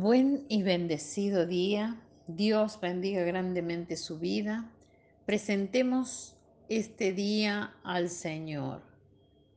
Buen y bendecido día. Dios bendiga grandemente su vida. Presentemos este día al Señor.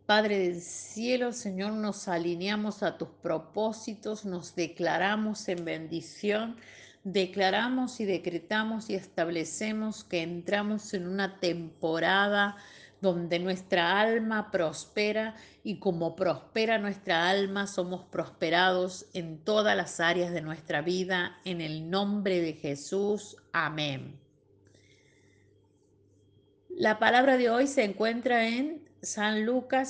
Padre del cielo, Señor, nos alineamos a tus propósitos, nos declaramos en bendición, declaramos y decretamos y establecemos que entramos en una temporada donde nuestra alma prospera y como prospera nuestra alma, somos prosperados en todas las áreas de nuestra vida, en el nombre de Jesús. Amén. La palabra de hoy se encuentra en San Lucas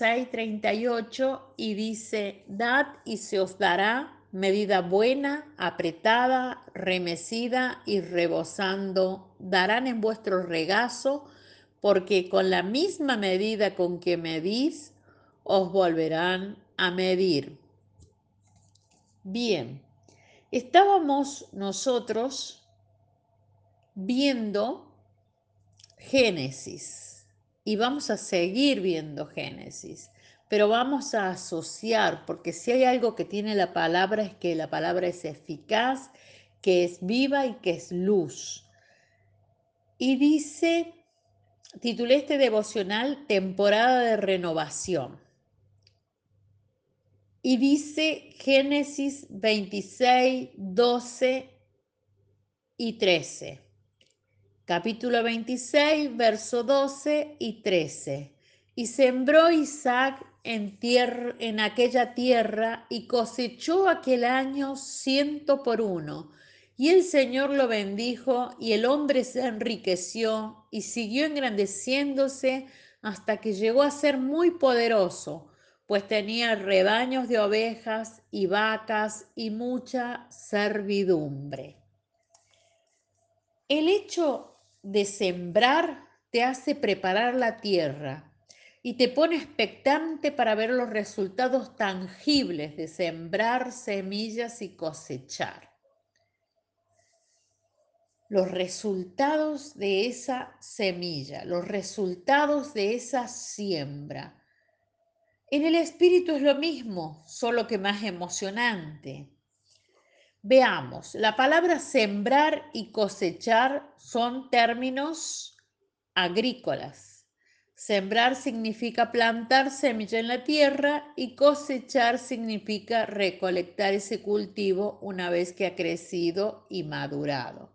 6:38 y dice, Dad y se os dará medida buena, apretada, remecida y rebosando, darán en vuestro regazo porque con la misma medida con que medís, os volverán a medir. Bien, estábamos nosotros viendo Génesis y vamos a seguir viendo Génesis, pero vamos a asociar, porque si hay algo que tiene la palabra es que la palabra es eficaz, que es viva y que es luz. Y dice titulé este devocional Temporada de Renovación. Y dice Génesis 26, 12 y 13. Capítulo 26, verso 12 y 13. Y sembró Isaac en, tierra, en aquella tierra y cosechó aquel año ciento por uno y el Señor lo bendijo y el hombre se enriqueció y siguió engrandeciéndose hasta que llegó a ser muy poderoso, pues tenía rebaños de ovejas y vacas y mucha servidumbre. El hecho de sembrar te hace preparar la tierra y te pone expectante para ver los resultados tangibles de sembrar semillas y cosechar los resultados de esa semilla, los resultados de esa siembra. En el espíritu es lo mismo, solo que más emocionante. Veamos, la palabra sembrar y cosechar son términos agrícolas. Sembrar significa plantar semilla en la tierra y cosechar significa recolectar ese cultivo una vez que ha crecido y madurado.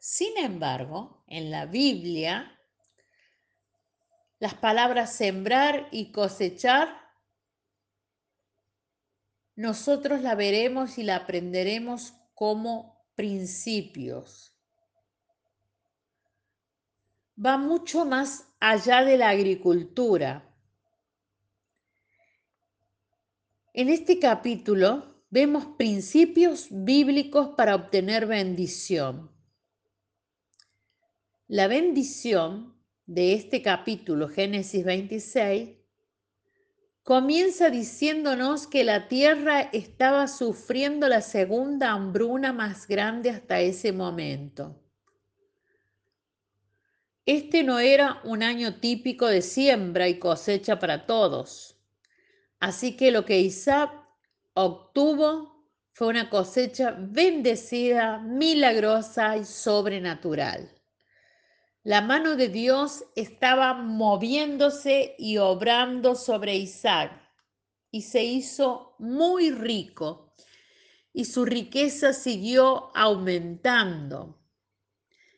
Sin embargo, en la Biblia, las palabras sembrar y cosechar, nosotros la veremos y la aprenderemos como principios. Va mucho más allá de la agricultura. En este capítulo vemos principios bíblicos para obtener bendición. La bendición de este capítulo, Génesis 26, comienza diciéndonos que la tierra estaba sufriendo la segunda hambruna más grande hasta ese momento. Este no era un año típico de siembra y cosecha para todos. Así que lo que Isaac obtuvo fue una cosecha bendecida, milagrosa y sobrenatural. La mano de Dios estaba moviéndose y obrando sobre Isaac y se hizo muy rico y su riqueza siguió aumentando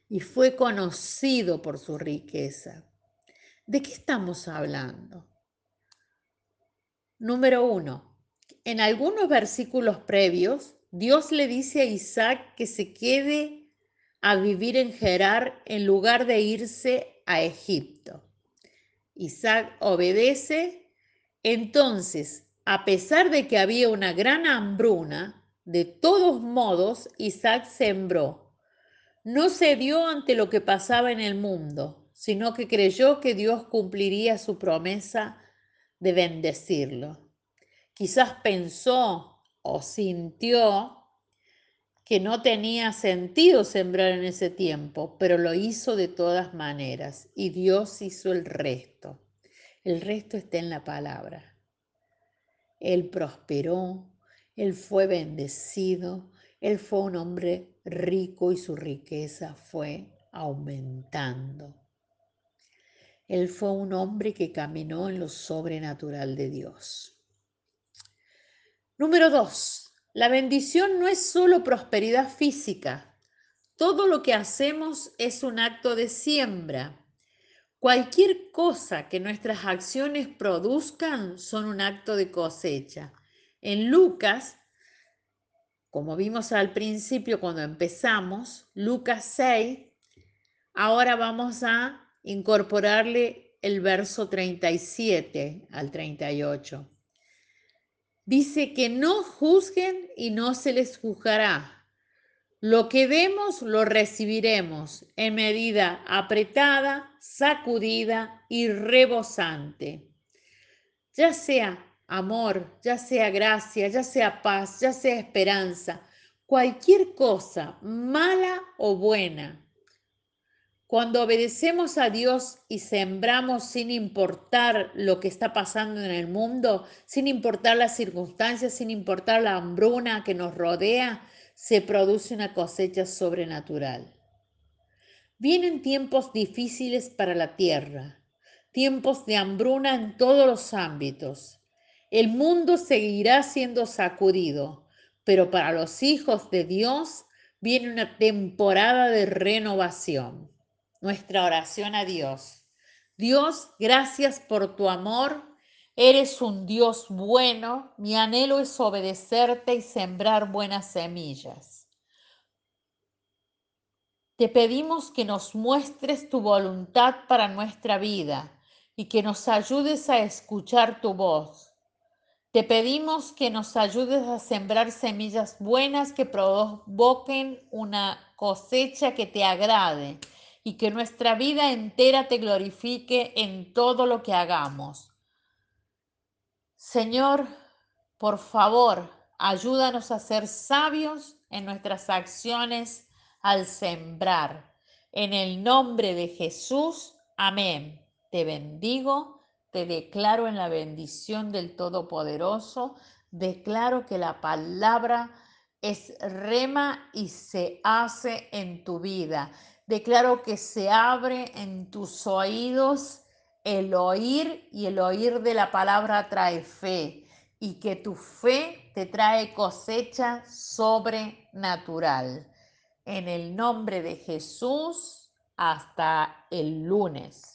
y fue conocido por su riqueza. ¿De qué estamos hablando? Número uno, en algunos versículos previos, Dios le dice a Isaac que se quede a vivir en Gerar en lugar de irse a Egipto. Isaac obedece, entonces, a pesar de que había una gran hambruna, de todos modos Isaac sembró. No cedió ante lo que pasaba en el mundo, sino que creyó que Dios cumpliría su promesa de bendecirlo. Quizás pensó o sintió que no tenía sentido sembrar en ese tiempo, pero lo hizo de todas maneras y Dios hizo el resto. El resto está en la palabra. Él prosperó, Él fue bendecido, él fue un hombre rico y su riqueza fue aumentando. Él fue un hombre que caminó en lo sobrenatural de Dios. Número dos, la bendición no es solo prosperidad física. Todo lo que hacemos es un acto de siembra. Cualquier cosa que nuestras acciones produzcan son un acto de cosecha. En Lucas, como vimos al principio cuando empezamos, Lucas 6, ahora vamos a incorporarle el verso 37 al 38. Dice que no juzguen y no se les juzgará. Lo que demos lo recibiremos en medida apretada, sacudida y rebosante. Ya sea amor, ya sea gracia, ya sea paz, ya sea esperanza, cualquier cosa, mala o buena, cuando obedecemos a Dios y sembramos sin importar lo que está pasando en el mundo, sin importar las circunstancias, sin importar la hambruna que nos rodea, se produce una cosecha sobrenatural. Vienen tiempos difíciles para la tierra, tiempos de hambruna en todos los ámbitos. El mundo seguirá siendo sacudido, pero para los hijos de Dios viene una temporada de renovación nuestra oración a Dios. Dios, gracias por tu amor. Eres un Dios bueno. Mi anhelo es obedecerte y sembrar buenas semillas. Te pedimos que nos muestres tu voluntad para nuestra vida y que nos ayudes a escuchar tu voz. Te pedimos que nos ayudes a sembrar semillas buenas que provoquen una cosecha que te agrade y que nuestra vida entera te glorifique en todo lo que hagamos. Señor, por favor, ayúdanos a ser sabios en nuestras acciones al sembrar. En el nombre de Jesús, amén. Te bendigo, te declaro en la bendición del Todopoderoso, declaro que la palabra es rema y se hace en tu vida Declaro que se abre en tus oídos el oír y el oír de la palabra trae fe y que tu fe te trae cosecha sobrenatural. En el nombre de Jesús, hasta el lunes.